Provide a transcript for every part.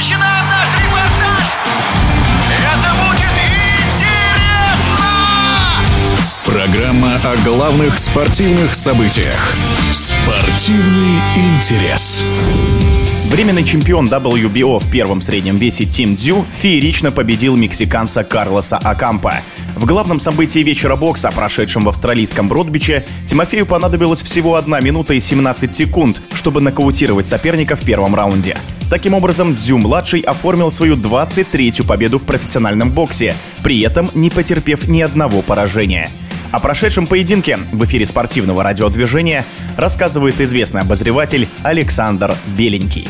начинаем наш репортаж! Это будет интересно! Программа о главных спортивных событиях. Спортивный интерес. Временный чемпион WBO в первом среднем весе Тим Дзю феерично победил мексиканца Карлоса Акампа. В главном событии вечера бокса, прошедшем в австралийском Бродбиче, Тимофею понадобилось всего 1 минута и 17 секунд, чтобы нокаутировать соперника в первом раунде. Таким образом, Дзю-младший оформил свою 23-ю победу в профессиональном боксе, при этом не потерпев ни одного поражения. О прошедшем поединке в эфире спортивного радиодвижения рассказывает известный обозреватель Александр Беленький.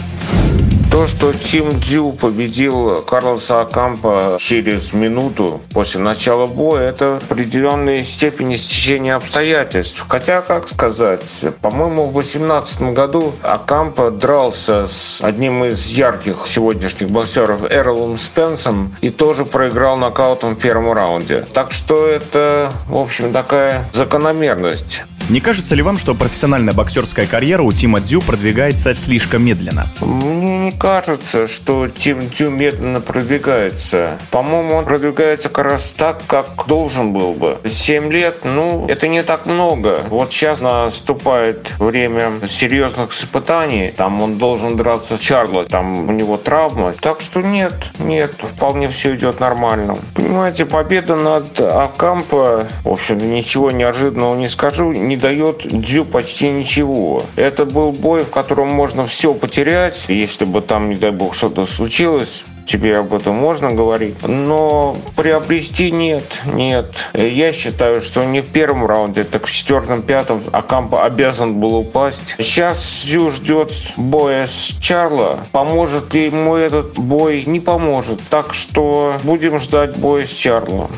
То, что Тим Дзю победил Карлоса Акампа через минуту после начала боя, это в определенной степени стечение обстоятельств. Хотя, как сказать, по-моему, в 2018 году Акампа дрался с одним из ярких сегодняшних боксеров Эрлом Спенсом и тоже проиграл нокаутом в первом раунде. Так что это, в общем, такая закономерность. Не кажется ли вам, что профессиональная боксерская карьера у Тима Дзю продвигается слишком медленно? Мне не кажется, что Тим Дзю медленно продвигается. По-моему, он продвигается как раз так, как должен был бы. Семь лет, ну, это не так много. Вот сейчас наступает время серьезных испытаний. Там он должен драться с Чарло, там у него травма. Так что нет, нет, вполне все идет нормально. Понимаете, победа над Акампо, в общем ничего неожиданного не скажу, не дает Дзю почти ничего. Это был бой, в котором можно все потерять, если бы там, не дай бог, что-то случилось тебе об этом можно говорить. Но приобрести нет, нет. Я считаю, что не в первом раунде, так в четвертом, пятом Акампа обязан был упасть. Сейчас Зю ждет боя с Чарло. Поможет ли ему этот бой? Не поможет. Так что будем ждать боя с Чарло.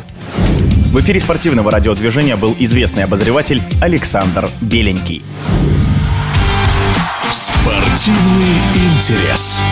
В эфире спортивного радиодвижения был известный обозреватель Александр Беленький. Спортивный интерес.